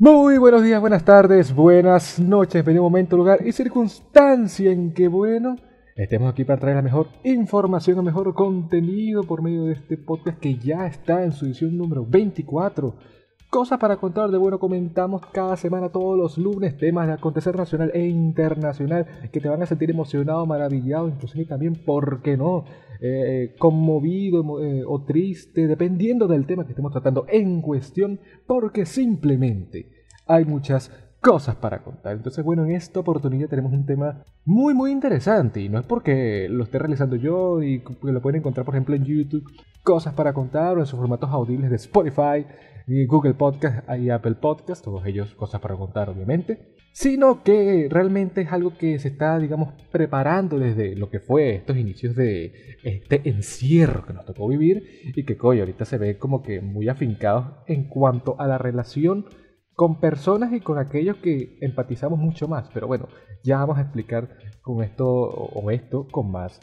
Muy buenos días, buenas tardes, buenas noches, venido momento, lugar y circunstancia en que, bueno, estemos aquí para traer la mejor información, el mejor contenido por medio de este podcast que ya está en su edición número 24. Cosas para contar de bueno, comentamos cada semana, todos los lunes, temas de acontecer nacional e internacional que te van a sentir emocionado, maravillado, inclusive también, ¿por qué no? Eh, conmovido eh, o triste, dependiendo del tema que estemos tratando en cuestión, porque simplemente hay muchas cosas para contar. Entonces, bueno, en esta oportunidad tenemos un tema muy, muy interesante. Y no es porque lo esté realizando yo y lo pueden encontrar, por ejemplo, en YouTube, cosas para contar o en sus formatos audibles de Spotify, Google Podcast y Apple Podcast, todos ellos cosas para contar, obviamente. Sino que realmente es algo que se está, digamos, preparando desde lo que fue estos inicios de este encierro que nos tocó vivir y que, coño, ahorita se ve como que muy afincados en cuanto a la relación con personas y con aquellos que empatizamos mucho más. Pero bueno, ya vamos a explicar con esto o esto con más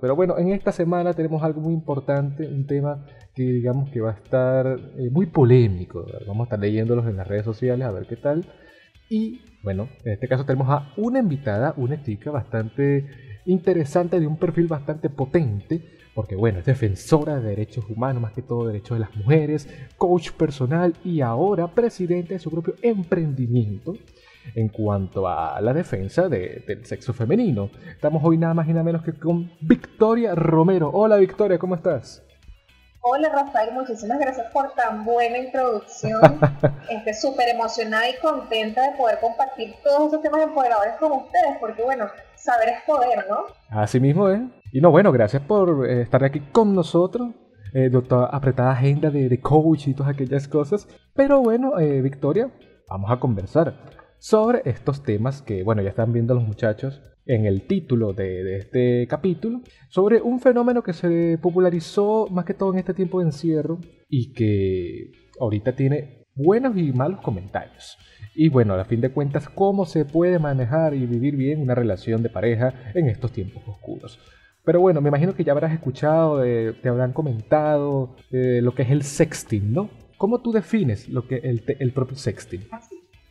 Pero bueno, en esta semana tenemos algo muy importante, un tema que digamos que va a estar eh, muy polémico. Vamos a estar leyéndolos en las redes sociales a ver qué tal. Y bueno, en este caso tenemos a una invitada, una chica bastante interesante, de un perfil bastante potente porque bueno, es defensora de derechos humanos, más que todo derechos de las mujeres, coach personal y ahora presidente de su propio emprendimiento en cuanto a la defensa del sexo femenino. Estamos hoy nada más y nada menos que con Victoria Romero. Hola Victoria, ¿cómo estás? Hola Rafael, muchísimas gracias por tan buena introducción. Estoy súper emocionada y contenta de poder compartir todos esos temas empoderadores con ustedes, porque bueno, saber es poder, ¿no? Así mismo es. Y no, bueno, gracias por eh, estar aquí con nosotros. Eh, doctora, apretada agenda de, coach y todas aquellas cosas. Pero bueno, eh, Victoria, vamos a conversar sobre estos temas que, bueno, ya están viendo los muchachos en el título de, este capítulo, sobre un fenómeno que se popularizó más que todo en este tiempo de encierro y que ahorita tiene buenos y malos comentarios. Y bueno, a fin de cuentas, cómo se puede manejar y vivir bien una relación de pareja en estos tiempos oscuros. Pero bueno, me imagino que ya habrás escuchado, eh, te habrán comentado eh, lo que es el sexting, ¿no? ¿Cómo tú defines lo que el, el propio sexting?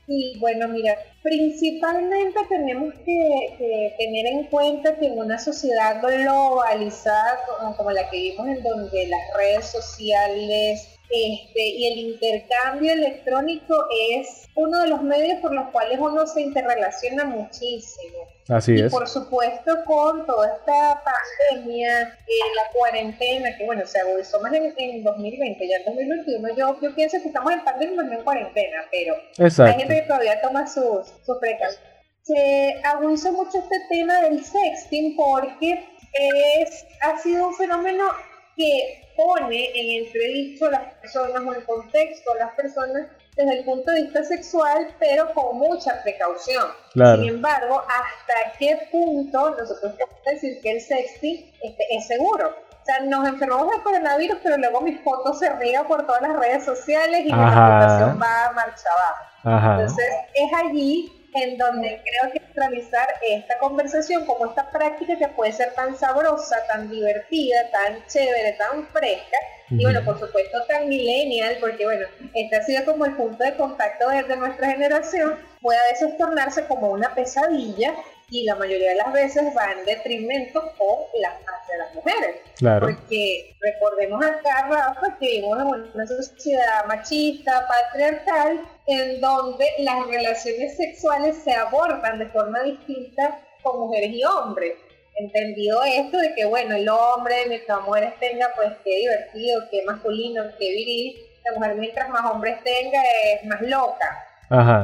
Sí, bueno, mira, principalmente tenemos que, tener en cuenta que en una sociedad globalizada como, la que vivimos, en donde las redes sociales este, y el intercambio electrónico es uno de los medios por los cuales uno se interrelaciona muchísimo. Así y por supuesto con toda esta pandemia, eh, la cuarentena, que bueno, se agudizó más en, en 2020, ya en 2021 yo, yo pienso que estamos en pandemia, no en cuarentena, pero hay gente que todavía toma sus, sus precauciones. Se agudizó mucho este tema del sexting porque es, ha sido un fenómeno que pone en entredicho a las personas o en contexto a las personas desde el punto de vista sexual, pero con mucha precaución. Sin embargo, ¿hasta qué punto nosotros podemos decir que el sexting este, es seguro? O sea, nos enfermamos de coronavirus, pero luego mis fotos se riegan por todas las redes sociales y la reputación va a marcha abajo. Entonces, es allí en donde creo que realizar esta conversación como esta práctica que puede ser tan sabrosa, tan divertida, tan chévere, tan fresca, y bueno, por supuesto tan millennial, porque bueno, este ha sido como el punto de contacto desde nuestra generación, puede a veces tornarse como una pesadilla y la mayoría de las veces va en detrimento con las de las mujeres. Claro. Porque recordemos acá, Rafa, que vivimos en una sociedad machista, patriarcal, en donde las relaciones sexuales se abordan de forma distinta con mujeres y hombres. Entendido esto de que, bueno, el hombre, mientras mujeres tenga, pues qué divertido, qué masculino, qué viril, la mujer mientras más hombres tenga es más loca.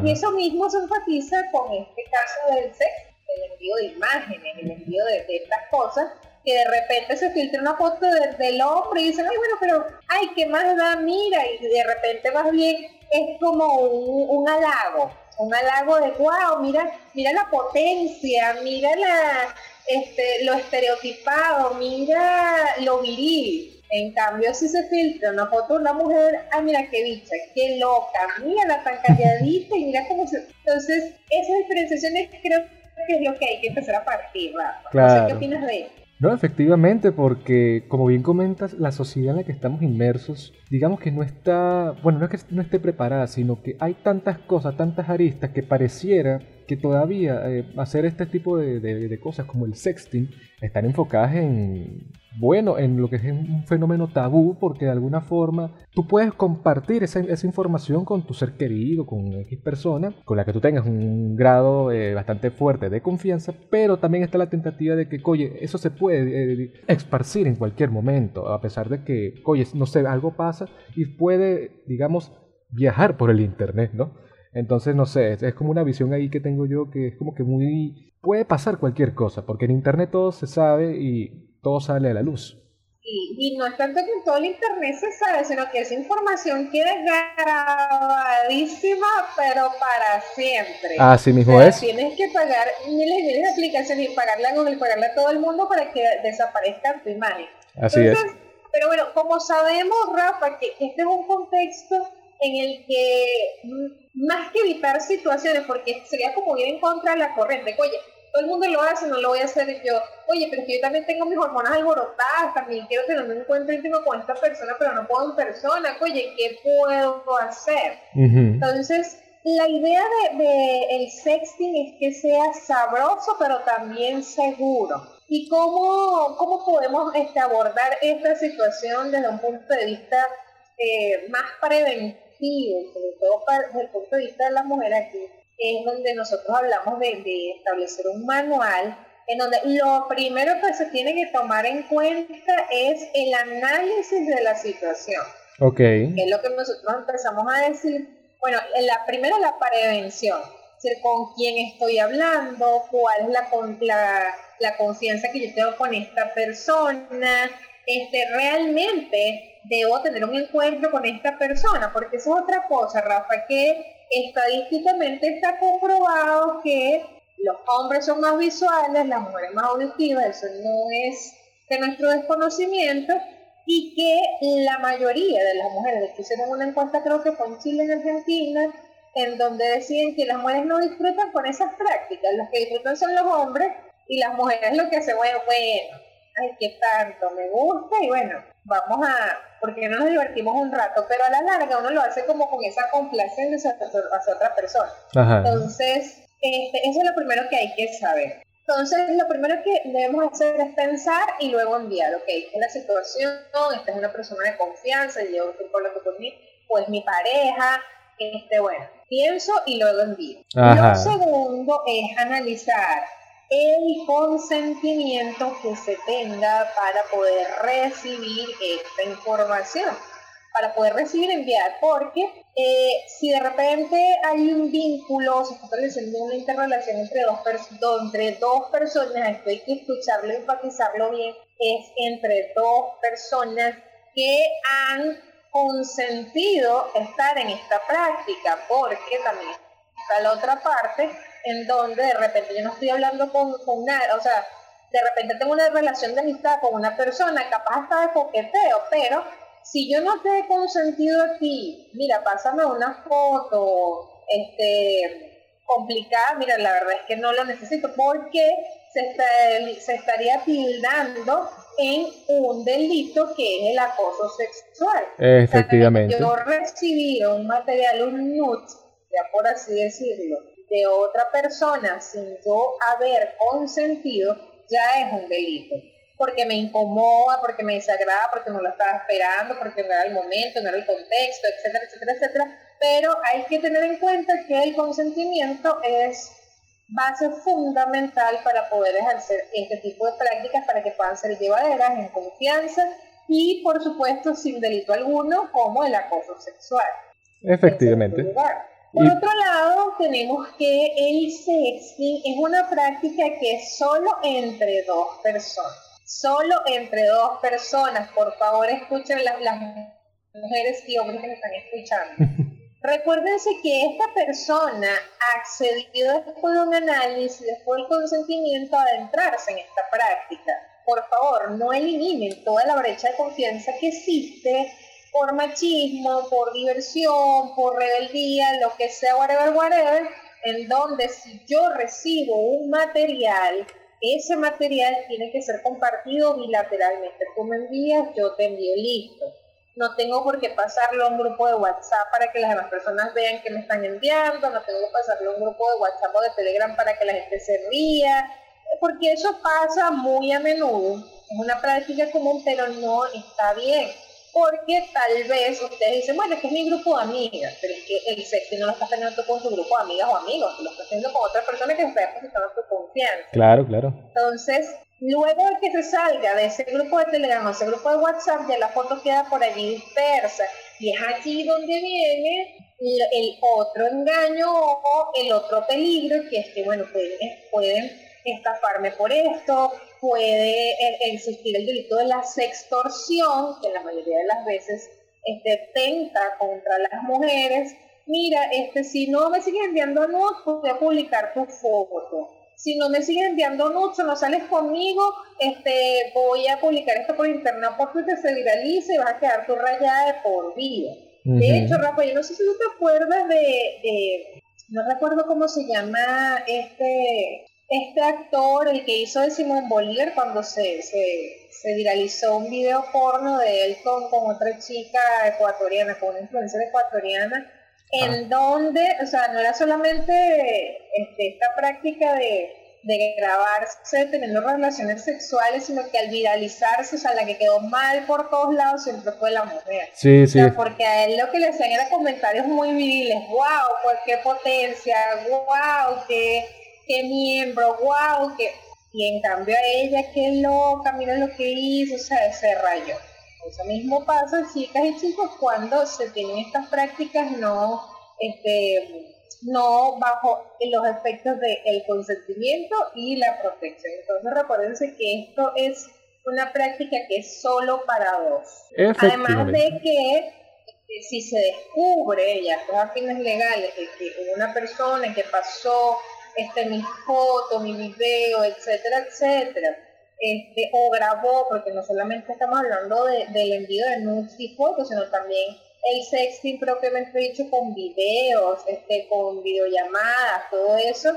Y eso mismo se enfatiza con este caso del sexo, el envío de imágenes, el envío de, estas cosas, que de repente se filtra una foto del hombre y dicen, ay, bueno, pero, ay, ¿qué más da? Mira, y de repente más bien es como un, halago, un halago de, wow, mira, mira la potencia, mira la, este, lo estereotipado, mira lo viril. En cambio, si se filtra una foto de una mujer, ay, mira qué bicha, qué loca, mira la tan calladita y mira cómo se... Entonces, esas diferenciaciones creo que es lo que hay que empezar a partir, ¿verdad? Claro. ¿Qué opinas de eso? No, efectivamente, porque como bien comentas, la sociedad en la que estamos inmersos, digamos que no está, bueno, no es que no esté preparada, sino que hay tantas cosas, tantas aristas que pareciera que todavía eh, hacer este tipo de, cosas como el sexting están enfocadas en, bueno, en lo que es un fenómeno tabú, porque de alguna forma tú puedes compartir esa, información con tu ser querido, con X persona, con la que tú tengas un grado eh, bastante fuerte de confianza, pero también está la tentativa de que, oye, eso se puede eh, esparcir en cualquier momento, a pesar de que, oye, no sé, algo pasa y puede, digamos, viajar por el Internet, ¿no? Entonces, no sé, es, como una visión ahí que tengo yo que es como que muy... Puede pasar cualquier cosa, porque en Internet todo se sabe y todo sale a la luz. Y, no es tanto que en todo el Internet se sabe, sino que esa información queda grabadísima, pero para siempre. Así mismo es. Tienes que pagar miles y miles de aplicaciones y pagarle a Google, pagarle a todo el mundo para que desaparezca tu imagen. Así es. Pero bueno, como sabemos, Rafa, que este es un contexto en el que más que evitar situaciones, porque sería como ir en contra de la corriente, oye, todo el mundo lo hace, no lo voy a hacer yo, oye, pero yo también tengo mis hormonas alborotadas, también quiero tener un encuentro íntimo con esta persona, pero no puedo en persona, oye, ¿qué puedo hacer? Entonces, la idea de, de, el sexting es que sea sabroso, pero también seguro. ¿Y cómo, cómo podemos este, abordar esta situación desde un punto de vista eh, más preventivo? Sobre todo desde el punto de vista de la mujer aquí, es donde nosotros hablamos de, establecer un manual en donde lo primero que se tiene que tomar en cuenta es el análisis de la situación. Ok. Que es lo que nosotros empezamos a decir. Bueno, la primera la prevención. Es decir, con quién estoy hablando, cuál es la, la, la confianza que yo tengo con esta persona, este, realmente debo tener un encuentro con esta persona, porque eso es otra cosa, Rafa, que estadísticamente está comprobado que los hombres son más visuales, las mujeres más auditivas, eso no es de nuestro desconocimiento, y que la mayoría de las mujeres, que hicieron una encuesta creo que fue en Chile en Argentina, en donde deciden que las mujeres no disfrutan con esas prácticas, los que disfrutan son los hombres y las mujeres lo que hacen, bueno, bueno, ay, qué tanto me gusta y bueno, vamos a, porque no nos divertimos un rato, pero a la larga uno lo hace como con esa complacencia hacia, otra persona. Entonces, este, eso es lo primero que hay que saber. Entonces, lo primero que debemos hacer es pensar y luego enviar, ok, esta es la situación, esta es una persona de confianza, llevo tiempo hablando con mí, pues mi pareja, este, bueno, pienso y luego envío. Lo segundo es analizar el consentimiento que se tenga para poder recibir esta información, para poder recibir enviar, porque eh, si de repente hay un vínculo, se está estableciendo una interrelación entre dos, personas, esto hay que escucharlo, enfatizarlo bien, es entre dos personas que han consentido estar en esta práctica, porque también está la otra parte en donde de repente yo no estoy hablando con, con nada, o sea, de repente tengo una relación de amistad con una persona, capaz hasta de coqueteo, pero si yo no te he consentido a ti, mira, pásame una foto, este, complicada, mira, la verdad es que no lo necesito, porque se, se estaría tildando en un delito que es el acoso sexual. Efectivamente. yo recibí un material, un nut, ya por así decirlo, de otra persona sin yo haber consentido, ya es un delito. Porque me incomoda, porque me desagrada, porque no lo estaba esperando, porque no era el momento, no era el contexto, etcétera, etcétera, etcétera. Pero hay que tener en cuenta que el consentimiento es base fundamental para poder ejercer este tipo de prácticas para que puedan ser llevaderas en confianza y por supuesto sin delito alguno como el acoso sexual. Efectivamente. Por otro lado, tenemos que el sexting es una práctica que es solo entre dos personas. Solo entre dos personas. Por favor, escuchen las, las mujeres y hombres que me están escuchando. Recuérdense que esta persona accedió después de un análisis, después del consentimiento a adentrarse en esta práctica. Por favor, no eliminen toda la brecha de confianza que existe por machismo, por diversión, por rebeldía, lo que sea, whatever, whatever, en donde si yo recibo un material ese material tiene que ser compartido bilateralmente. Tú me envías, yo te envío listo. No tengo por qué pasarlo a un grupo de WhatsApp para que las demás personas vean que me están enviando, no tengo que pasarlo a un grupo de WhatsApp o de Telegram para que la gente se ría, porque eso pasa muy a menudo. Es una práctica común, pero no está bien porque tal vez ustedes dicen, bueno, es que es mi grupo de amigas, pero es que el sexo no lo estás teniendo con tu grupo de amigas o amigos, lo estás haciendo con otra persona que está depositando tu confianza. Claro, claro. Entonces, luego de que se salga de ese grupo de Telegram o ese grupo de WhatsApp, ya la foto queda por allí dispersa. Y es aquí donde viene el otro engaño o el otro peligro, que es que, bueno, pueden, pueden estafarme por esto, puede e, existir el delito de la sextorsión, que la mayoría de las veces este, tenta contra las mujeres. Mira, este, si no me sigues enviando nudes, voy a publicar tu foto. Si no me sigues enviando nudes no sales conmigo, este, voy a publicar esto por internet porque te se viraliza y vas a quedar tu rayada de por vida. De hecho, Rafa, yo no sé si tú te acuerdas de, de, no recuerdo cómo se llama este, este actor, el que hizo de Simón Bolívar cuando se, se, viralizó un video porno de él con, otra chica ecuatoriana, con una influencer ecuatoriana, en ah. donde, o sea, no era solamente este, esta práctica de, grabarse teniendo relaciones sexuales, sino que al viralizarse, o sea, la que quedó mal por todos lados siempre fue la mujer. Sí, sí. porque a él lo que le hacían era comentarios muy viriles, wow, pues qué potencia, wow, qué qué miembro, wow, que... Y en cambio a ella, qué loca, mira lo que hizo, o sea, se rayó. Eso mismo pasa, chicas y chicos, cuando se tienen estas prácticas no, este, no bajo los efectos del consentimiento y la protección. Entonces recuérdense que esto es una práctica que es solo para dos. Además de que este, si se descubre ya a fines legales de que una persona que pasó este, mi foto, mi video, etcétera, etcétera. Este, o grabó, porque no solamente estamos hablando del envío de nudes y fotos, sino también el sexting propiamente dicho con videos, este, con videollamadas, todo eso,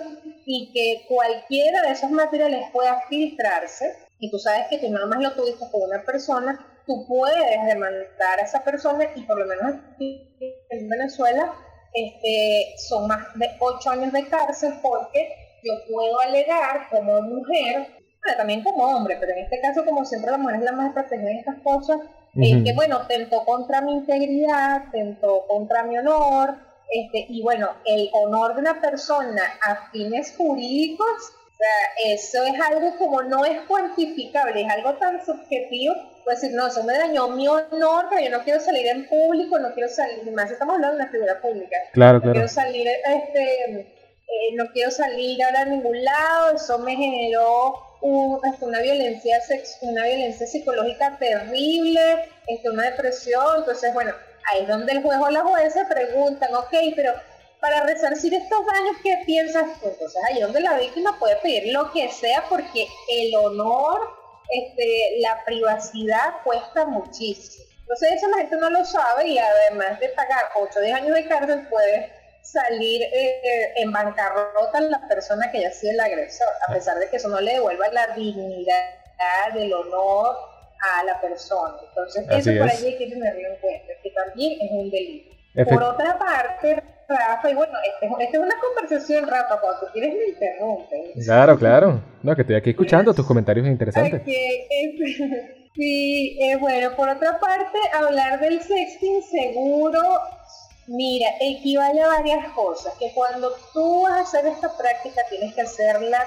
y que cualquiera de esos materiales pueda filtrarse, y tú sabes que tú nada más lo tuviste con una persona, tú puedes demandar a esa persona y por lo menos en Venezuela este, son más de ocho años de cárcel porque yo puedo alegar como mujer, también como hombre, pero en este caso como siempre la mujer es la más protegida en estas cosas, eh, que bueno, tentó contra mi integridad, tentó contra mi honor, este, y bueno, el honor de una persona a fines jurídicos, o sea, eso es algo como no es cuantificable, es algo tan subjetivo pues decir, no, eso me dañó mi honor, pero yo no quiero salir en público, no quiero salir, más estamos hablando de una figura pública. Claro, no claro. quiero salir, este, eh, no quiero salir ahora a ningún lado, eso me generó este, una violencia sex, una violencia psicológica terrible, este, una depresión, entonces bueno, ahí es donde el juez o la jueza preguntan, ok, pero para resarcir estos daños, ¿qué piensas tú? Entonces ahí es donde la víctima puede pedir lo que sea porque el honor este, la privacidad cuesta muchísimo. Entonces eso la gente no lo sabe y además de pagar 8 o 10 años de cárcel puede salir eh, en bancarrota la persona que ya ha sido el agresor, a pesar de que eso no le devuelva la dignidad, el honor a la persona. Entonces eso por allí hay que tenerlo en cuenta, que también es un delito. Por otra parte, Rafa, y bueno, esta es una conversación, Rafa, cuando tú quieres me interrumpes. Claro, claro. No, que estoy aquí escuchando tus comentarios interesantes. sí, eh, bueno, por otra parte, hablar del sexting seguro, mira, equivale a varias cosas, que cuando tú vas a hacer esta práctica tienes que hacerla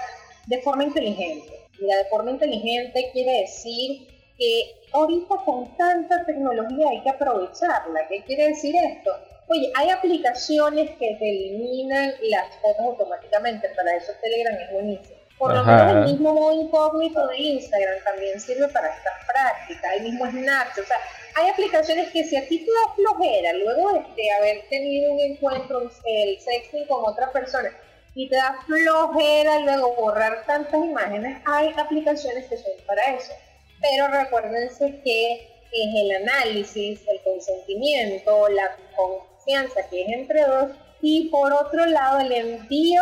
de forma inteligente. Mira, de forma inteligente quiere decir que ahorita con tanta tecnología hay que aprovecharla. ¿Qué quiere decir esto? Oye, hay aplicaciones que te eliminan las fotos automáticamente, para eso Telegram es buenísimo. Por lo menos el mismo modo incógnito de Instagram también sirve para estas prácticas, el mismo Snapchat, o sea, hay aplicaciones que si a ti te da flojera, luego de haber tenido un encuentro, el sexting con otra persona, y te da flojera luego borrar tantas imágenes, hay aplicaciones que son para eso. Pero recuérdense que es el análisis, el consentimiento, la confianza que es entre dos y por otro lado el envío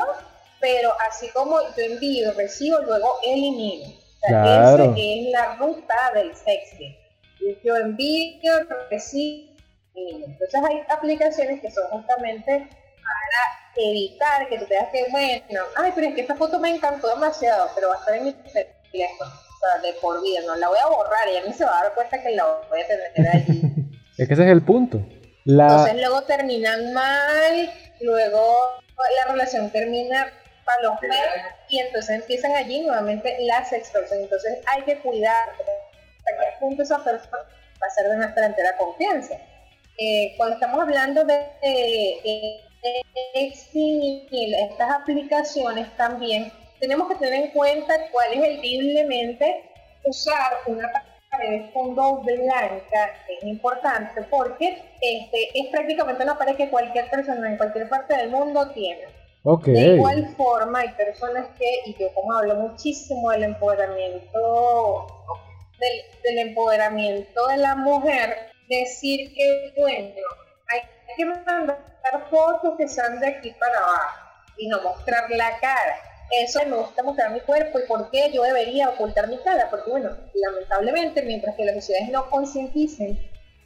pero así como yo envío, recibo, luego elimino. O sea, Esa es la ruta del sexting. Yo envío, recibo, entonces hay aplicaciones que son justamente para evitar que tú tengas que, bueno, ay, pero es que esta foto me encantó demasiado, pero va a estar en mi teléfono de por vida, no la voy a borrar, y a mí se va a dar cuenta que la voy a tener allí. es que ese es el punto. Entonces luego terminan mal, luego la relación termina meses y entonces empiezan allí nuevamente las extorsiones. Entonces hay que cuidar hasta qué punto esa persona va a ser de nuestra entera confianza. Eh, cuando estamos hablando de, de, estas aplicaciones también, tenemos que tener en cuenta cuál es el libremente usar una pared de fondo blanca es importante porque este, es prácticamente una pared que cualquier persona en cualquier parte del mundo tiene. De igual forma hay personas que, y yo como hablo muchísimo del empoderamiento, del, empoderamiento de la mujer, decir que, bueno, hay que mandar fotos que sean de aquí para abajo y no mostrar la cara. Eso me gusta mostrar mi cuerpo y por qué yo debería ocultar mi cara, porque bueno, lamentablemente, mientras que las sociedades no concienticen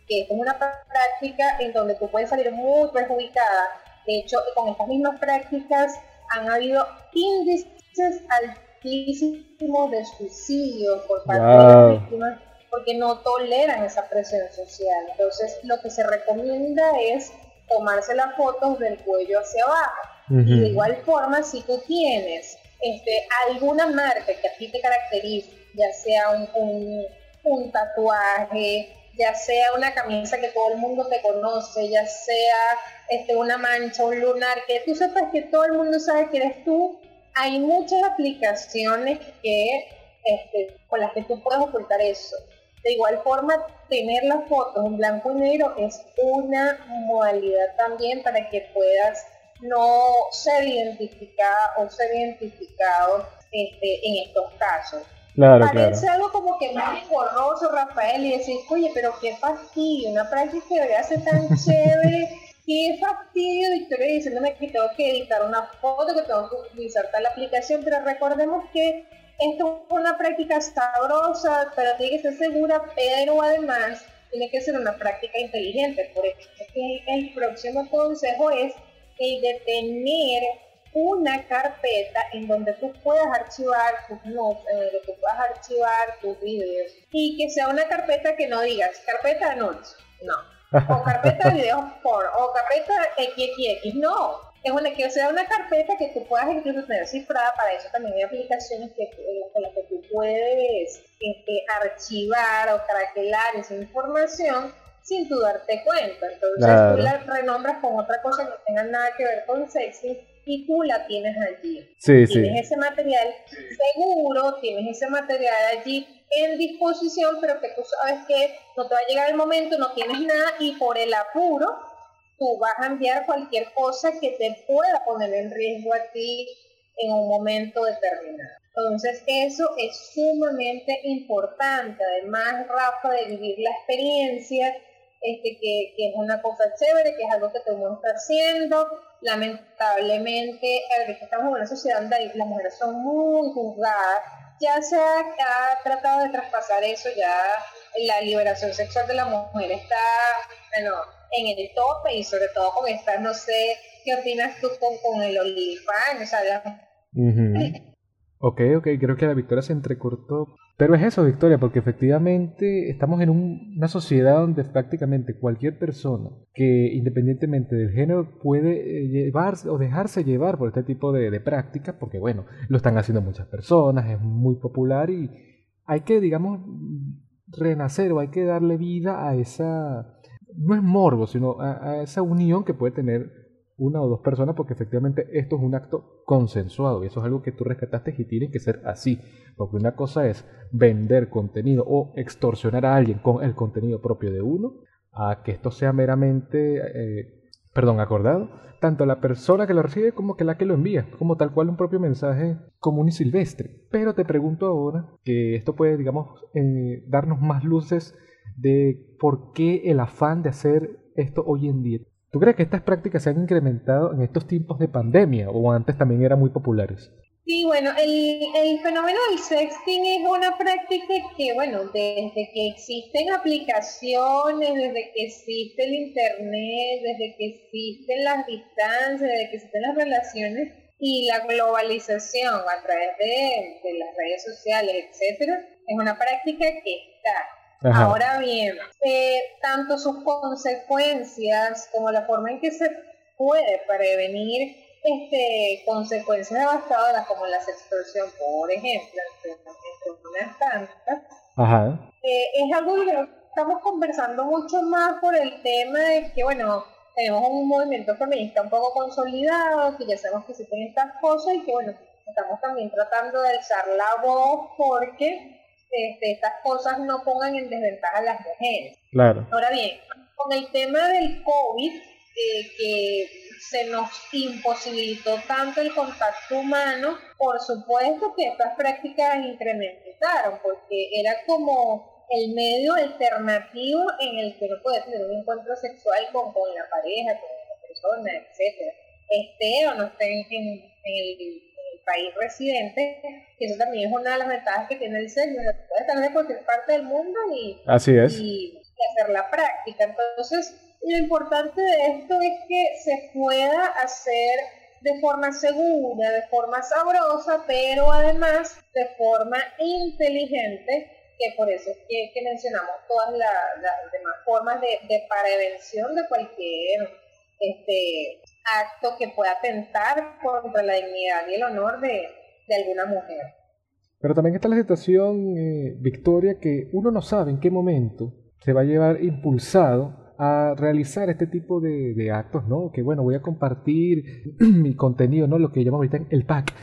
que es una práctica en donde tú puedes salir muy perjudicada, de hecho, con estas mismas prácticas han habido índices altísimos de suicidio por parte de las víctimas porque no toleran esa presión social. Entonces, lo que se recomienda es tomarse las fotos del cuello hacia abajo. Y de igual forma, si tú tienes este, alguna marca que a ti te caracteriza, ya sea un, un, tatuaje, ya sea una camisa que todo el mundo te conoce, ya sea este, una mancha, un lunar, que tú sepas que todo el mundo sabe que eres tú, hay muchas aplicaciones que, este, con las que tú puedes ocultar eso. De igual forma, tener las fotos en blanco y negro es una modalidad también para que puedas no ser identificada o ser identificado este, en estos casos. Claro, Parece algo como que muy borroso, Rafael, y decir, oye, pero qué fastidio, una práctica que debería ser tan chévere, qué fastidio, Victoria, diciéndome que tengo que editar una foto, que tengo que utilizar tal aplicación, pero recordemos que esto es una práctica sabrosa, pero tiene que ser segura, pero además tiene que ser una práctica inteligente. Por eso el próximo consejo es el de tener una carpeta en donde tú puedas archivar tus notes, en donde tú puedas archivar tus videos. Y que sea una carpeta que no digas carpeta de notes, no, o carpeta de videos por, o carpeta XXX, no, es una que sea una carpeta que tú puedas incluso tener cifrada, para eso. También hay aplicaciones que, con las que tú puedes este, archivar o craquelar esa información sin tú darte cuenta. Entonces tú la renombras con otra cosa que no tenga nada que ver con sexy y tú la tienes allí. Sí, tienes ese material seguro, tienes ese material allí en disposición, pero que tú sabes que no te va a llegar el momento, no tienes nada y por el apuro tú vas a enviar cualquier cosa que te pueda poner en riesgo a ti en un momento determinado. Entonces eso es sumamente importante. Además, Rafa, de vivir la experiencia, este, que, es una cosa chévere, que es algo que todo el mundo está haciendo. Lamentablemente, estamos en una sociedad donde las mujeres son muy juzgadas. Ya se ha tratado de traspasar eso, ya la liberación sexual de la mujer está, bueno, en el tope y sobre todo con esta, no sé, ¿qué opinas tú con, con el OnlyFans? O sea, Ok, ok, creo que la Victoria se entrecortó. Pero es eso, Victoria, porque efectivamente estamos en una sociedad donde prácticamente cualquier persona que independientemente del género puede eh, llevarse o dejarse llevar por este tipo de, de prácticas, porque bueno, lo están haciendo muchas personas, es muy popular y hay que, digamos, renacer o hay que darle vida a esa, no es morbo, sino a, esa unión que puede tener una o dos personas, porque efectivamente esto es un acto consensuado y eso es algo que tú rescataste y tiene que ser así, porque una cosa es vender contenido o extorsionar a alguien con el contenido propio de uno, a que esto sea meramente, eh, perdón, acordado, tanto la persona que lo recibe como que la que lo envía, como tal cual un propio mensaje común y silvestre. Pero te pregunto ahora, que esto puede, digamos, eh, darnos más luces de por qué el afán de hacer esto hoy en día. ¿Tú crees que estas prácticas se han incrementado en estos tiempos de pandemia o antes también eran muy populares? Sí, bueno, el, fenómeno del sexting es una práctica que, bueno, desde que existen aplicaciones, desde que existe el Internet, desde que existen las distancias, desde que existen las relaciones y la globalización a través de, las redes sociales, etcétera, es una práctica que está. Ahora bien, eh, tanto sus consecuencias como la forma en que se puede prevenir este, consecuencias devastadoras como la extorsión, por ejemplo, entre, unas tantas, eh, es algo que estamos conversando mucho más por el tema de que, bueno, tenemos un movimiento feminista un poco consolidado, que ya sabemos que existen estas cosas y que, bueno, estamos también tratando de alzar la voz porque este, estas cosas no pongan en desventaja a las mujeres. Claro. Ahora bien, con el tema del COVID, eh, que se nos imposibilitó tanto el contacto humano, por supuesto que estas prácticas incrementaron, porque era como el medio alternativo en el que uno puede tener un encuentro sexual con, la pareja, con la persona, etc. Esté o no esté en, el, país residente, que eso también es una de las ventajas que tiene el sexo, puede estar de cualquier parte del mundo y, Así es. y hacer la práctica. Entonces, lo importante de esto es que se pueda hacer de forma segura, de forma sabrosa, pero además de forma inteligente, que por eso es que, mencionamos todas las, demás formas de, prevención de cualquier este, acto que pueda atentar contra la dignidad y el honor de, alguna mujer. Pero también está la situación, eh, Victoria, que uno no sabe en qué momento se va a llevar impulsado a realizar este tipo de, actos, ¿no? Que bueno, voy a compartir mi contenido, ¿no? Lo que llamamos ahorita el pack.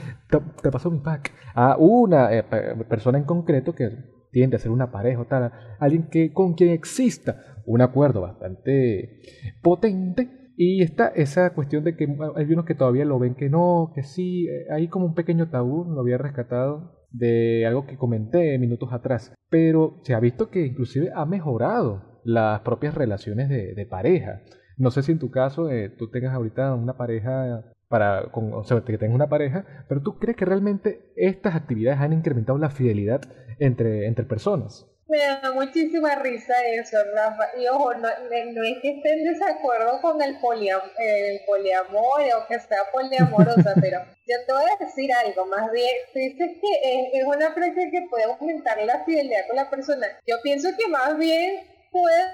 Te, pasó mi pack. A una eh, persona en concreto que tiende a ser una pareja o tal, alguien que con quien exista un acuerdo bastante potente. Y está esa cuestión de que hay unos que todavía lo ven que no, que sí, eh, hay como un pequeño tabú, lo había rescatado de algo que comenté minutos atrás, pero se ha visto que inclusive ha mejorado las propias relaciones de, pareja. No sé si en tu caso eh, tú tengas ahorita una pareja para, con, o sea, que tengas una pareja, pero tú crees que realmente estas actividades han incrementado la fidelidad entre, entre personas. Me da muchísima risa eso, Rafa. Y ojo, no, es que esté en desacuerdo con el, poliam el poliamor o que sea poliamorosa, pero yo te voy a decir algo, más bien, tú dices que es, una práctica que puede aumentar la fidelidad con la persona. Yo pienso que más bien puede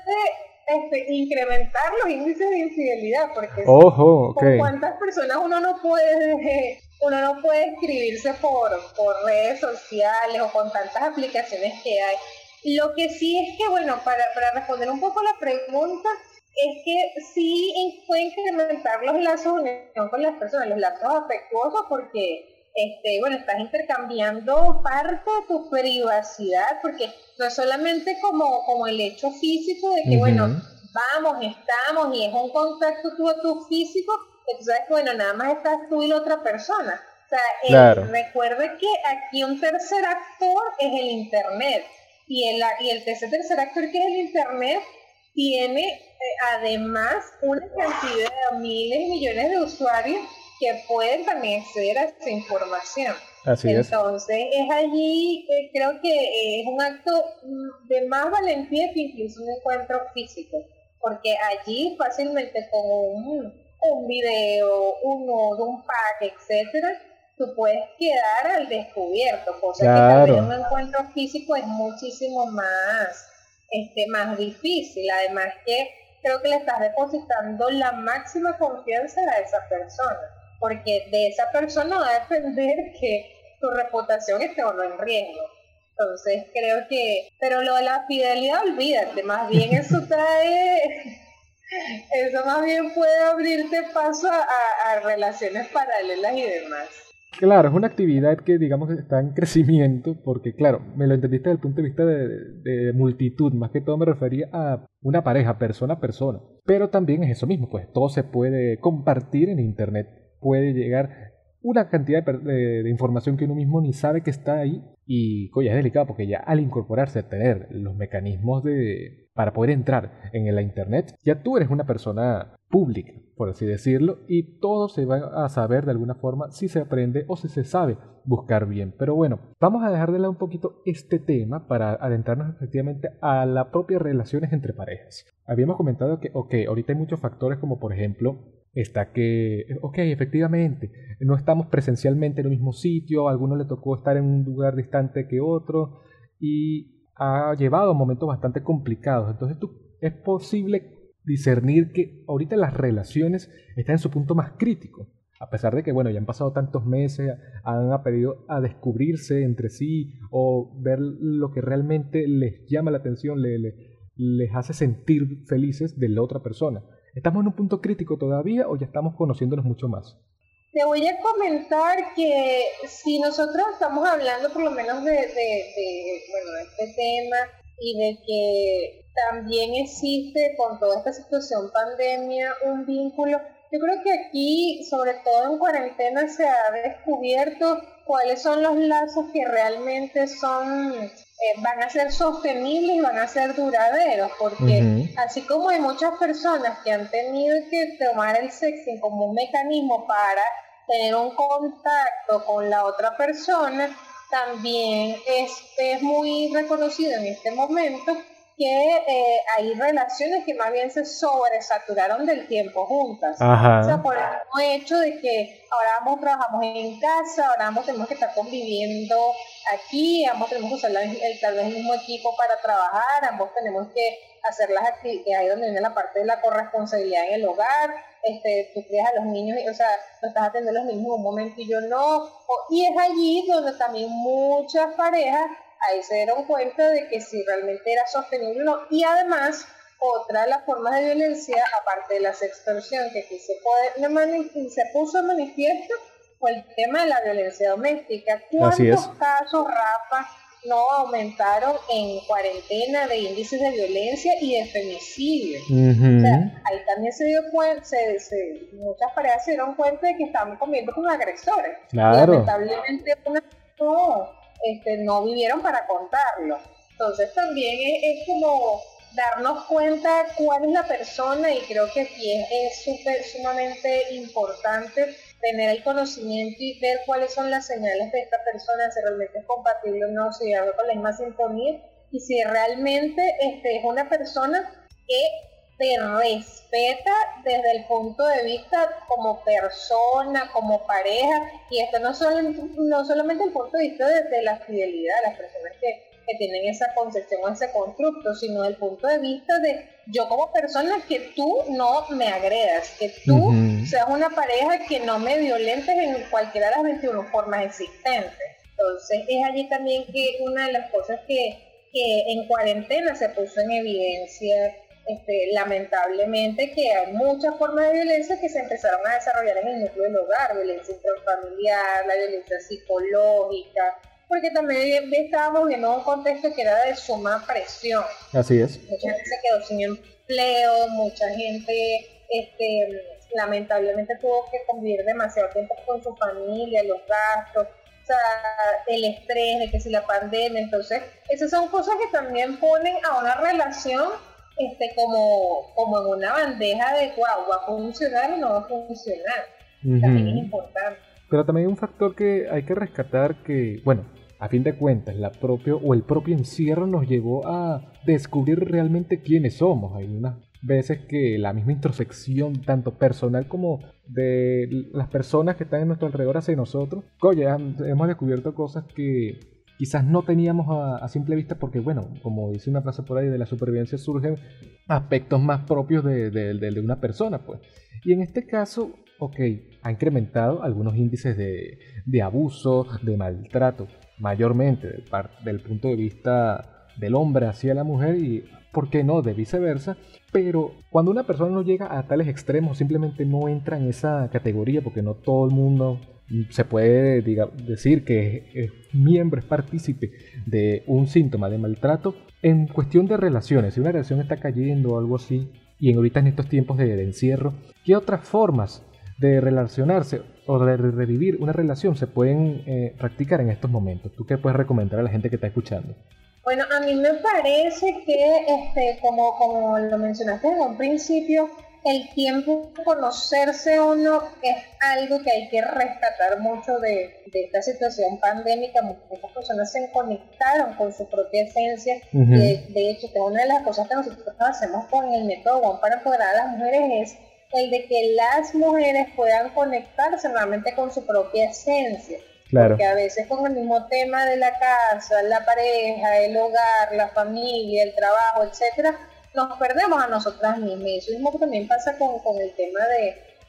este, incrementar los índices de infidelidad, porque Ojo, con cuántas personas uno no puede uno no puede escribirse por, por redes sociales o con tantas aplicaciones que hay. Lo que sí es que, bueno, para, para responder un poco la pregunta, es que sí puede incrementar los lazos con las personas, los lazos afectuosos, porque este, bueno, estás intercambiando parte de tu privacidad, porque no es solamente como, como el hecho físico de que, bueno, vamos, estamos y es un contacto tú a tu físico, que tú sabes que, bueno, nada más estás tú y la otra persona. O sea, recuerde que aquí un tercer actor es el Internet y el, y el tercer, tercer actor que es el Internet tiene eh, además una cantidad de miles y millones de usuarios que pueden también acceder a esa información. Así Entonces, es, allí, eh, creo que eh, es un acto mm, de más valentía que incluso un encuentro físico, porque allí fácilmente con un, un video, un nodo, un pack, etcétera, tú puedes quedar al descubierto, cosa que también un encuentro físico es muchísimo más, este, más difícil. Además que creo que le estás depositando la máxima confianza a esa persona porque de esa persona va a depender que tu reputación esté o no en riesgo. Entonces creo que, pero lo de la fidelidad, olvídate, más bien eso trae, eso más bien puede abrirte paso a, relaciones paralelas y demás. Claro, es una actividad que digamos está en crecimiento porque claro, me lo entendiste desde el punto de vista de, multitud, más que todo me refería a una pareja, persona a persona, pero también es eso mismo, pues todo se puede compartir en Internet puede llegar una cantidad de, información que uno mismo ni sabe que está ahí y coño, es delicado porque ya al incorporarse a tener los mecanismos de para poder entrar en la internet, ya tú eres una persona pública, por así decirlo, y todo se va a saber de alguna forma si se aprende o si se sabe buscar bien. Pero bueno, vamos a dejar de lado un poquito este tema para adentrarnos efectivamente a las propias relaciones entre parejas. Habíamos comentado que, ok, ahorita hay muchos factores como por ejemplo está que, ok, efectivamente, no estamos presencialmente en el mismo sitio, a alguno le tocó estar en un lugar distante que otro y ha llevado momentos bastante complicados. Entonces tú, es posible discernir que ahorita las relaciones están en su punto más crítico. A pesar de que, bueno, ya han pasado tantos meses, han aprendido a descubrirse entre sí o ver lo que realmente les llama la atención, les hace sentir felices de la otra persona. ¿Estamos en un punto crítico todavía o ya estamos conociéndonos mucho más? Te voy a comentar que si nosotros estamos hablando por lo menos de, bueno, de este tema y de que también existe con toda esta situación pandemia un vínculo, yo creo que aquí, sobre todo en cuarentena, se ha descubierto cuáles son los lazos que realmente son eh, van a ser sostenibles y van a ser duraderos, porque así como hay muchas personas que han tenido que tomar el sexting como un mecanismo para tener un contacto con la otra persona, también es, es muy reconocido en este momento que eh, hay relaciones que más bien se sobresaturaron del tiempo juntas. O sea, por el hecho de que ahora ambos trabajamos en casa, ahora ambos tenemos que estar conviviendo aquí, ambos tenemos que usar el, tal vez el mismo equipo para trabajar, ambos tenemos que hacer las actividades, ahí donde viene la parte de la corresponsabilidad en el hogar, este, tú crías a los niños, o sea, lo estás atendiendo a los niños en un momento y yo no, y es allí donde también muchas parejas ahí se dieron cuenta de que si realmente era sostenible o no. Y además, otra de las formas de violencia, aparte de la extorsión que aquí se, puede, se puso en manifiesto, fue el tema de la violencia doméstica. ¿Cuántos casos, Rafa, no aumentaron en cuarentena de índices de violencia y de femicidio? o sea, ahí también se dio cuenta, muchas parejas se dieron cuenta de que estaban comiendo con agresores. Claro. Lamentablemente, una, este, no vivieron para contarlo. Entonces también es, como darnos cuenta cuál es la persona y creo que aquí es súper sumamente importante tener el conocimiento y ver cuáles son las señales de esta persona, si realmente es compatible o no, si habla con la misma sintonía y si realmente este, es una persona que te respeta desde el punto de vista como persona, como pareja, y esto no, solo, no solamente el punto de vista de, la fidelidad, las personas que, tienen esa concepción o ese constructo, sino el punto de vista de yo como persona que tú no me agredas, que tú seas una pareja que no me violentes en cualquiera de las 21 formas existentes. Entonces es allí también que una de las cosas que, que en cuarentena se puso en evidencia este, lamentablemente que hay muchas formas de violencia que se empezaron a desarrollar en el núcleo del hogar, violencia intrafamiliar, la violencia psicológica, porque también estábamos viendo un contexto que era de suma presión. Así es. Mucha gente se quedó sin empleo, mucha gente este, lamentablemente tuvo que convivir demasiado tiempo con su familia, los gastos, o sea, el estrés de que si la pandemia, entonces esas son cosas que también ponen a una relación este, como, como en una bandeja de, wow, va a funcionar o no va a funcionar. También es importante. Pero también hay un factor que hay que rescatar que, bueno, a fin de cuentas, la propio, o el propio encierro nos llevó a descubrir realmente quiénes somos. Hay unas veces que la misma introspección, tanto personal como de las personas que están en nuestro alrededor hacia nosotros, oye, hemos descubierto cosas que quizás no teníamos a, simple vista porque, bueno, como dice una frase por ahí, de la supervivencia surgen aspectos más propios de, de, una persona, pues. Y en este caso, ok, ha incrementado algunos índices de, de abuso, de maltrato, mayormente del, del punto de vista del hombre hacia la mujer y, ¿por qué no?, de viceversa. Pero cuando una persona no llega a tales extremos, simplemente no entra en esa categoría porque no todo el mundo se puede decir que es miembro, es partícipe de un síntoma de maltrato en cuestión de relaciones. Si una relación está cayendo o algo así, y en ahorita en estos tiempos de, encierro, ¿qué otras formas de relacionarse o de revivir una relación se pueden eh, practicar en estos momentos? ¿Tú qué puedes recomendar a la gente que está escuchando? Bueno, a mí me parece que, este, como, como lo mencionaste en un principio, el tiempo de conocerse uno es algo que hay que rescatar mucho de, esta situación pandémica. Muchas personas se conectaron con su propia esencia. de, hecho, que una de las cosas que nosotros hacemos con el método One para empoderar a las mujeres es el de que las mujeres puedan conectarse nuevamente con su propia esencia. Claro. Porque a veces con el mismo tema de la casa, la pareja, el hogar, la familia, el trabajo, etcétera, nos perdemos a nosotras mismas. Y eso mismo también pasa con, el tema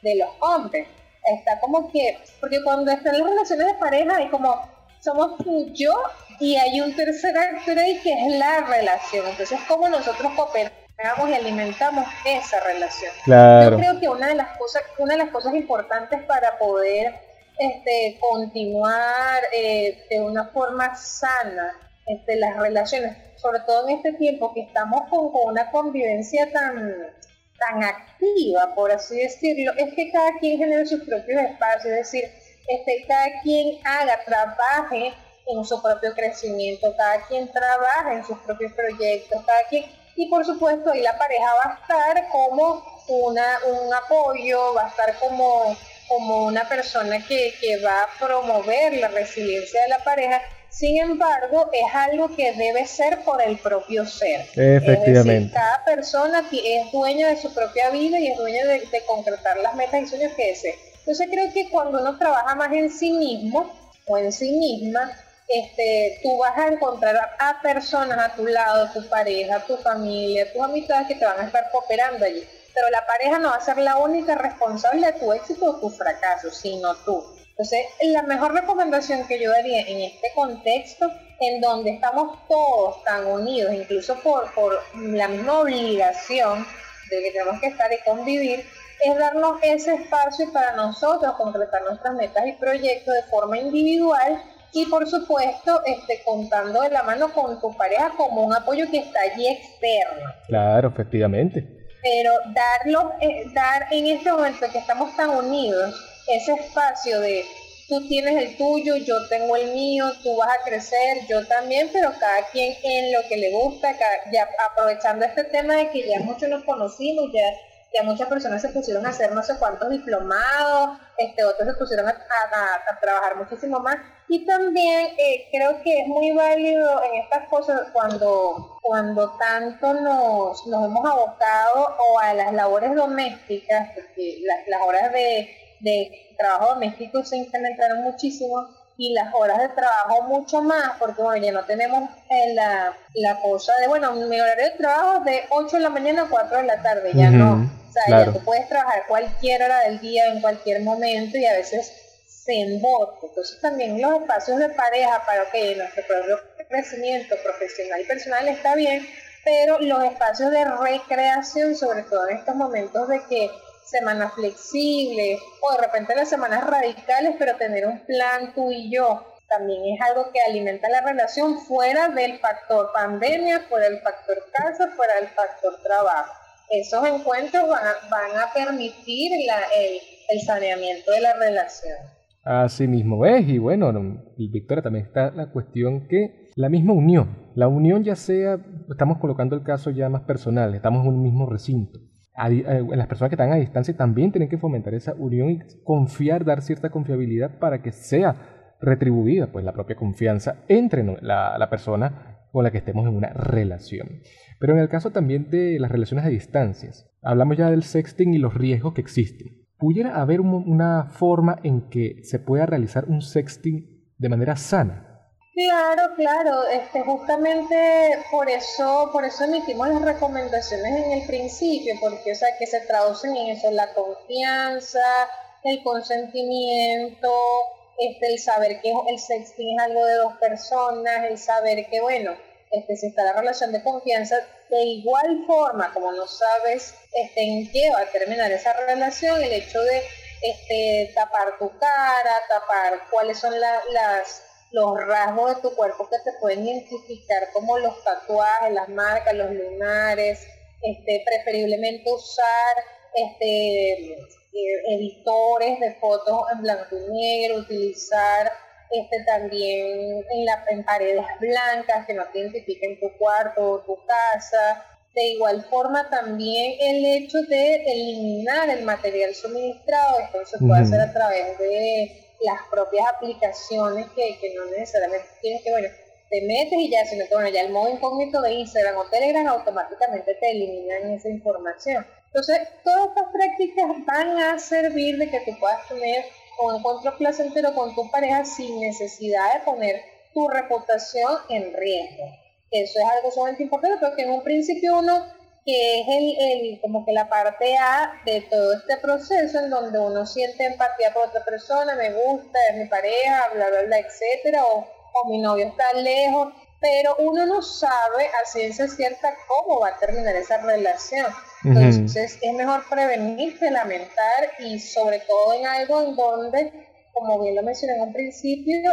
de, los hombres. Está como que, porque cuando están las relaciones de pareja hay como, somos tú, yo y hay un tercer actor ahí que es la relación. Entonces, como nosotros cooperamos y alimentamos esa relación. Yo creo que una de las cosas, una de las cosas importantes para poder este, continuar eh, de una forma sana este, las relaciones sobre todo en este tiempo que estamos con, una convivencia tan, tan activa, por así decirlo, es que cada quien genere sus propios espacios, es decir, este, cada quien haga, trabaje en su propio crecimiento, cada quien trabaja en sus propios proyectos, cada quien, y por supuesto ahí la pareja va a estar como una, un apoyo, va a estar como, como una persona que, que va a promover la resiliencia de la pareja sin embargo, es algo que debe ser por el propio ser. Efectivamente. cada persona es dueña de su propia vida y es dueña de, concretar las metas y sueños que desea. Entonces creo que cuando uno trabaja más en sí mismo o en sí misma, este, tú vas a encontrar a, personas a tu lado, tu pareja, tu familia, tus amistades que te van a estar cooperando allí. Pero la pareja no va a ser la única responsable de tu éxito o tu fracaso, sino tú. Entonces, la mejor recomendación que yo daría en este contexto, en donde estamos todos tan unidos, incluso por, por la misma obligación de que tenemos que estar y convivir, es darnos ese espacio para nosotros concretar nuestras metas y proyectos de forma individual y por supuesto este, contando de la mano con tu pareja como un apoyo que está allí externo. Claro, efectivamente. Pero darlo, eh, dar en este momento que estamos tan unidos, ese espacio de tú tienes el tuyo, yo tengo el mío, tú vas a crecer, yo también, pero cada quien en lo que le gusta, ya aprovechando este tema de que ya muchos nos conocimos, ya, ya muchas personas se pusieron a hacer no sé cuántos diplomados, este, otros se pusieron a, trabajar muchísimo más. Y también eh, creo que es muy válido en estas cosas cuando, cuando tanto nos, nos hemos abocado o a las labores domésticas, porque las, las horas de de trabajo doméstico se incrementaron muchísimo y las horas de trabajo mucho más, porque bueno, ya no tenemos eh, la, la, cosa de, bueno, mi horario de trabajo es de 8 de la mañana a 4 de la tarde, ya no. O sea, ya tú puedes trabajar cualquier hora del día, en cualquier momento y a veces se embota. Entonces también los espacios de pareja para que nuestro propio crecimiento profesional y personal está bien, pero los espacios de recreación, sobre todo en estos momentos de que semanas flexibles o de repente las semanas radicales, pero tener un plan tú y yo también es algo que alimenta la relación fuera del factor pandemia, fuera del factor casa, fuera del factor trabajo. Esos encuentros van a, permitir el, saneamiento de la relación. Así mismo es, y bueno, Victoria, también está la cuestión que la misma unión, la unión ya sea, estamos colocando el caso ya más personal, estamos en un mismo recinto, eh, las personas que están a distancia también tienen que fomentar esa unión y confiar, dar cierta confiabilidad para que sea retribuida pues la propia confianza entre la, la persona con la que estemos en una relación. Pero en el caso también de las relaciones a distancias, hablamos ya del sexting y los riesgos que existen. ¿Pudiera haber una forma en que se pueda realizar un sexting de manera sana? Claro, claro, este, justamente por eso, por eso emitimos las recomendaciones en el principio, porque o sea, que se traducen en eso, la confianza, el consentimiento, este, el saber que el sexting es algo de dos personas, el saber que bueno, este, si está la relación de confianza, de igual forma como no sabes este, en qué va a terminar esa relación, el hecho de este, tapar tu cara, tapar cuáles son las los rasgos de tu cuerpo que te pueden identificar como los tatuajes, las marcas, los lunares, este, preferiblemente usar este, eh, editores de fotos en blanco y negro, utilizar este también en, la, en paredes blancas que no te identifiquen tu cuarto o tu casa. De igual forma también el hecho de eliminar el material suministrado, esto se puede hacer a través de las propias aplicaciones que, que no necesariamente tienes que, bueno, te metes y ya, sino que bueno, ya el modo incógnito de Instagram o Telegram automáticamente te eliminan esa información. Entonces, todas estas prácticas van a servir de que tú puedas tener un encuentro placentero con tu pareja sin necesidad de poner tu reputación en riesgo. Eso es algo sumamente importante porque en un principio uno que es el, el, como que la parte A de todo este proceso en donde uno siente empatía por otra persona, me gusta, es mi pareja, bla, bla, bla, etcétera, o, o mi novio está lejos, pero uno no sabe a ciencia cierta cómo va a terminar esa relación. Entonces es mejor prevenir que lamentar y sobre todo en algo en donde, como bien lo mencioné en un principio,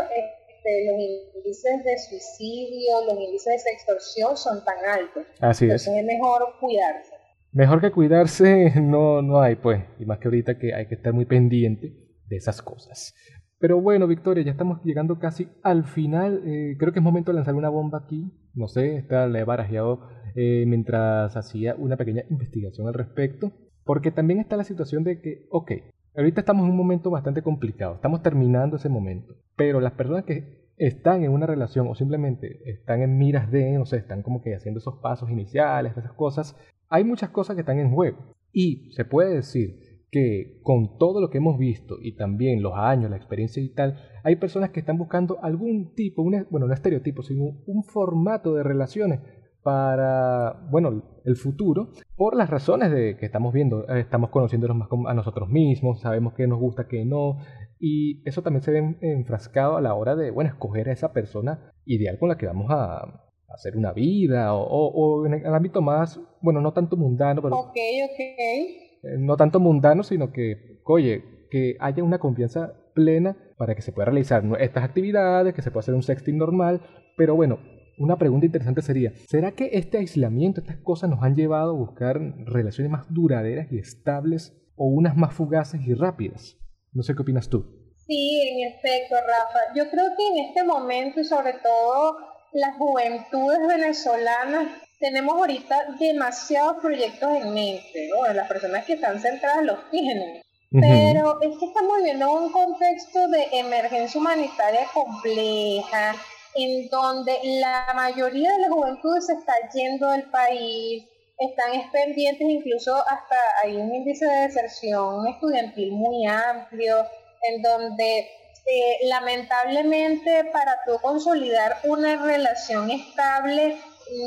este, los índices de suicidio, los índices de extorsión son tan altos. Así Entonces es. mejor cuidarse. Mejor que cuidarse no, no hay, pues, y más que ahorita que hay que estar muy pendiente de esas cosas. Pero bueno, Victoria, ya estamos llegando casi al final. Eh, creo que es momento de lanzar una bomba aquí. No sé, está, la he barajeado eh, mientras hacía una pequeña investigación al respecto. Porque también está la situación de que, ok, ahorita estamos en un momento bastante complicado. Estamos terminando ese momento. Pero las personas que están en una relación o simplemente están en miras de, no sé, están como que haciendo esos pasos iniciales, esas cosas, hay muchas cosas que están en juego. Y se puede decir que con todo lo que hemos visto y también los años, la experiencia y tal, hay personas que están buscando algún tipo, bueno, no estereotipo, sino un formato de relaciones para, bueno, el futuro, por las razones de que estamos viendo, eh, estamos conociéndonos más a nosotros mismos, sabemos qué nos gusta, qué no, y eso también se ve enfrascado a la hora de, bueno, escoger a esa persona ideal con la que vamos a, hacer una vida, o, o, en el ámbito más, bueno, no tanto mundano, pero... Ok, ok. eh, no tanto mundano, sino que, oye, que haya una confianza plena para que se pueda realizar estas actividades, que se pueda hacer un sexting normal, pero bueno, una pregunta interesante sería, ¿será que este aislamiento, estas cosas nos han llevado a buscar relaciones más duraderas y estables o unas más fugaces y rápidas? No sé qué opinas tú. Sí, en efecto, Rafa. Yo creo que en este momento y sobre todo las juventudes venezolanas tenemos ahorita demasiados proyectos en mente, ¿no? Las personas que están centradas los tienen. Pero es que estamos viviendo un contexto de emergencia humanitaria compleja, en donde la mayoría de las juventudes se está yendo del país, están pendientes, incluso hasta hay un índice de deserción estudiantil muy amplio, en donde eh, lamentablemente para tú consolidar una relación estable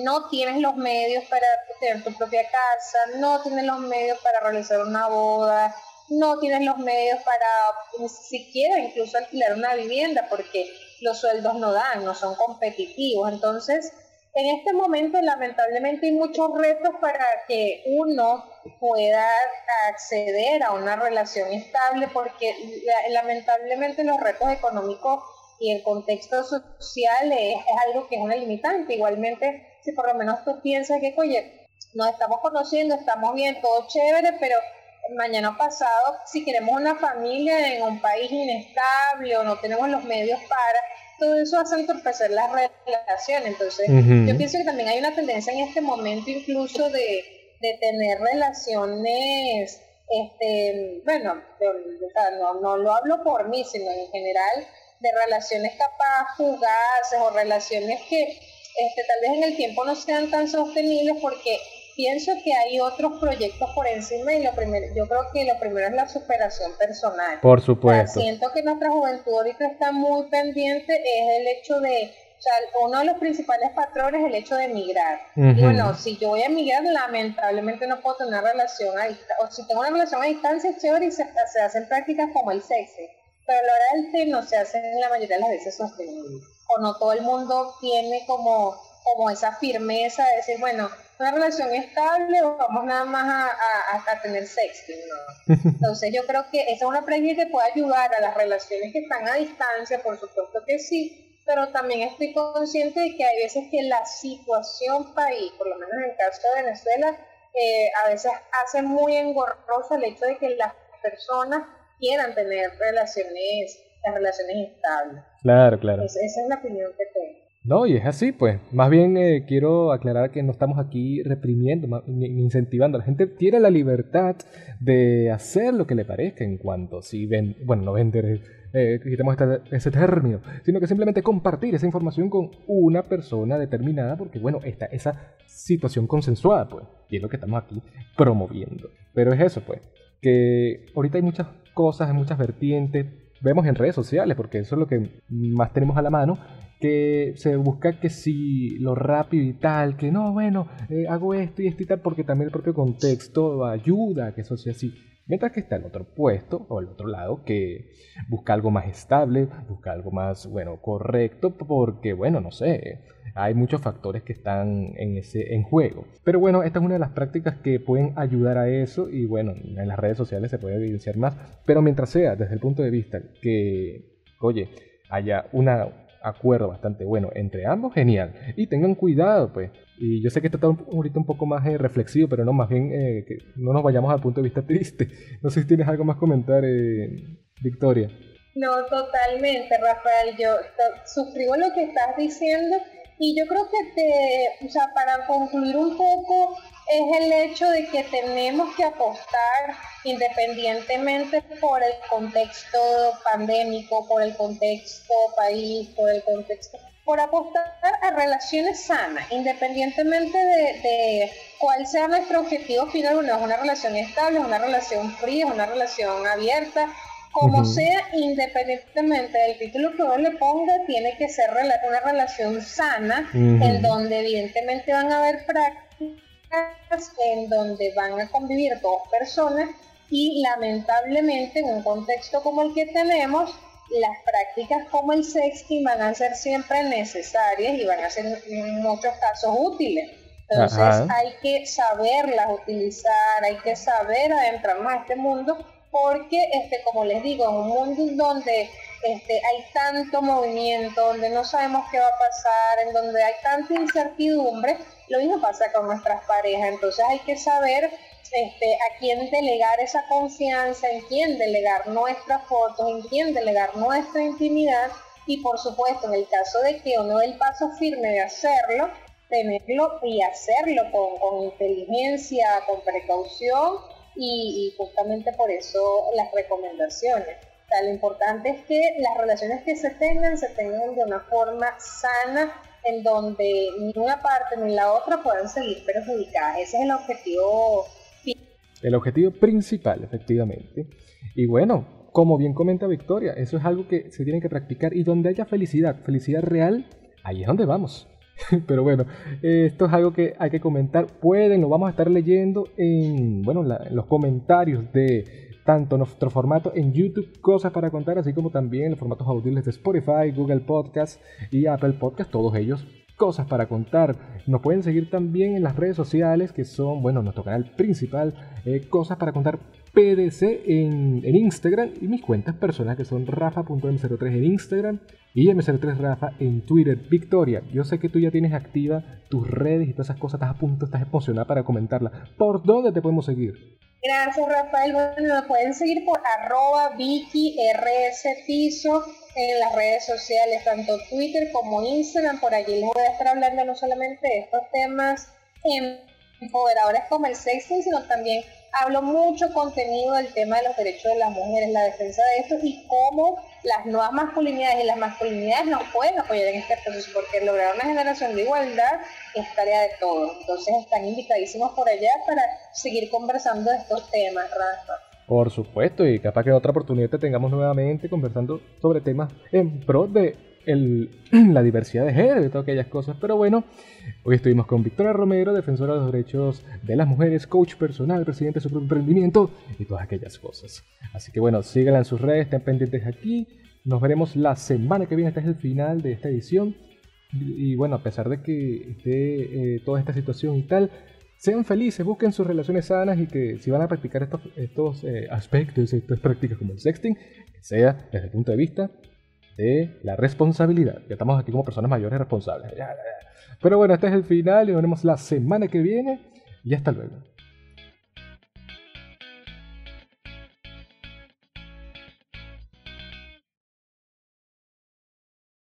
no tienes los medios para tener tu propia casa, no tienes los medios para realizar una boda, no tienes los medios para ni siquiera incluso alquilar una vivienda porque los sueldos no dan, no son competitivos. Entonces, en este momento lamentablemente hay muchos retos para que uno pueda acceder a una relación estable porque lamentablemente los retos económicos y el contexto social es, algo que es una limitante. Igualmente, si por lo menos tú piensas que, oye, nos estamos conociendo, estamos bien, todo chévere, pero mañana pasado, si queremos una familia en un país inestable o no tenemos los medios para, todo eso hace entorpecer las relaciones. Entonces, yo pienso que también hay una tendencia en este momento incluso de, de tener relaciones, este, bueno, no, no lo hablo por mí, sino en general, de relaciones capaz fugaces o relaciones que este, tal vez en el tiempo no sean tan sostenibles porque pienso que hay otros proyectos por encima y lo primero, yo creo que lo primero es la superación personal. Por supuesto. siento que nuestra juventud ahorita está muy pendiente, es el hecho de, o sea, uno de los principales patrones es el hecho de emigrar. Y bueno, si yo voy a emigrar, lamentablemente no puedo tener una relación a distancia, o si tengo una relación a distancia, es chévere y se, se hacen prácticas como el sexo pero a la hora del té no se hace la mayoría de las veces sostenible. O no todo el mundo tiene como, como esa firmeza de decir, bueno, una relación estable o vamos nada más a, a, tener sexo. Entonces yo creo que esa es una práctica que puede ayudar a las relaciones que están a distancia, por supuesto que sí, pero también estoy consciente de que hay veces que la situación país, por lo menos en el caso de Venezuela, eh, a veces hace muy engorroso el hecho de que las personas quieran tener relaciones, las relaciones estables. Claro, claro. esa es la opinión que tengo. No, y es así, pues. Más bien eh, quiero aclarar que no estamos aquí reprimiendo ni, incentivando. La gente tiene la libertad de hacer lo que le parezca en cuanto si ven, bueno, no vender, eh, quitemos este, ese término, sino que simplemente compartir esa información con una persona determinada, porque bueno, está esa situación consensuada, pues, y es lo que estamos aquí promoviendo. Pero es eso, pues, que ahorita hay muchas cosas, hay muchas vertientes, vemos en redes sociales, porque eso es lo que más tenemos a la mano, que se busca que si lo rápido y tal, que no, bueno, eh, hago esto y esto y tal, porque también el propio contexto ayuda a que eso sea así. Mientras que está el otro puesto, o el otro lado, que busca algo más estable, busca algo más, bueno, correcto, porque, bueno, no sé, hay muchos factores que están en, ese, en juego. Pero bueno, esta es una de las prácticas que pueden ayudar a eso y bueno, en las redes sociales se puede evidenciar más. Pero mientras sea desde el punto de vista que, oye, haya una acuerdo bastante bueno entre ambos, genial. Y tengan cuidado, pues. Y yo sé que esto está ahorita un poco más eh, reflexivo, pero no, más bien eh, que no nos vayamos al punto de vista triste. No sé si tienes algo más que comentar, eh, Victoria. No, totalmente, Rafael. Yo suscribo lo que estás diciendo y yo creo que te, o sea, para concluir un poco, es el hecho de que tenemos que apostar independientemente por el contexto pandémico, por el contexto país, por el contexto, por apostar a relaciones sanas, independientemente de, cuál sea nuestro objetivo final, no es una relación estable, es una relación fría, es una relación abierta, como sea, independientemente del título que uno le ponga, tiene que ser una relación sana, en donde evidentemente van a haber prácticas, en donde van a convivir dos personas y lamentablemente en un contexto como el que tenemos, las prácticas como el sexting van a ser siempre necesarias y van a ser en muchos casos útiles. Entonces hay que saberlas utilizar, hay que saber adentrarnos a este mundo porque, este, como les digo, en un mundo donde este, hay tanto movimiento, donde no sabemos qué va a pasar, en donde hay tanta incertidumbre, lo mismo pasa con nuestras parejas. Entonces hay que saber este, a quién delegar esa confianza, en quién delegar nuestras fotos, en quién delegar nuestra intimidad y por supuesto en el caso de que uno dé el paso firme de hacerlo, tenerlo y hacerlo con, con inteligencia, con precaución y, justamente por eso las recomendaciones. lo importante es que las relaciones que se tengan se tengan de una forma sana, en donde ni una parte ni la otra puedan seguir perjudicadas. Ese es el objetivo. El objetivo principal, efectivamente. Y bueno, como bien comenta Victoria, eso es algo que se tiene que practicar y donde haya felicidad, felicidad real, ahí es donde vamos. Pero bueno, esto es algo que hay que comentar. Pueden, lo vamos a estar leyendo en, bueno, en los comentarios de tanto nuestro formato en YouTube, cosas para contar, así como también los formatos audibles de Spotify, Google Podcast y Apple Podcast, todos ellos cosas para contar. Nos pueden seguir también en las redes sociales que son, bueno, nuestro canal principal, eh, cosas para contar PDC en, en, Instagram y mis cuentas personales que son rafa.m03 en Instagram y M03Rafa en Twitter. Victoria, yo sé que tú ya tienes activa tus redes y todas esas cosas, estás a punto, estás emocionada para comentarla. ¿Por dónde te podemos seguir? Gracias, Rafael. Bueno, me pueden seguir por arroba VickyRSPiso en las redes sociales, tanto Twitter como Instagram. Por allí les voy a estar hablando no solamente de estos temas empoderadores como el sexting, sino también hablo mucho contenido del tema de los derechos de las mujeres, la defensa de esto y cómo las nuevas masculinidades y las masculinidades nos pueden apoyar en este proceso, porque lograr una generación de igualdad es tarea de todos. Entonces están invitadísimos por allá para seguir conversando de estos temas, Rafa. Por supuesto, y capaz que otra oportunidad te tengamos nuevamente conversando sobre temas en pro de la diversidad de género y todas aquellas cosas. Pero bueno, hoy estuvimos con Victoria Romero, defensora de los derechos de las mujeres, coach personal, presidente de su propio emprendimiento y todas aquellas cosas. Así que bueno, síganla en sus redes, estén pendientes aquí. Nos veremos la semana que viene, este es el final de esta edición. Y, bueno, a pesar de que esté eh, toda esta situación y tal, sean felices, busquen sus relaciones sanas y que si van a practicar estos, estos eh, aspectos, estas prácticas como el sexting, que sea desde el punto de vista de la responsabilidad. Ya estamos aquí como personas mayores responsables. Pero bueno, este es el final y nos vemos la semana que viene y hasta luego.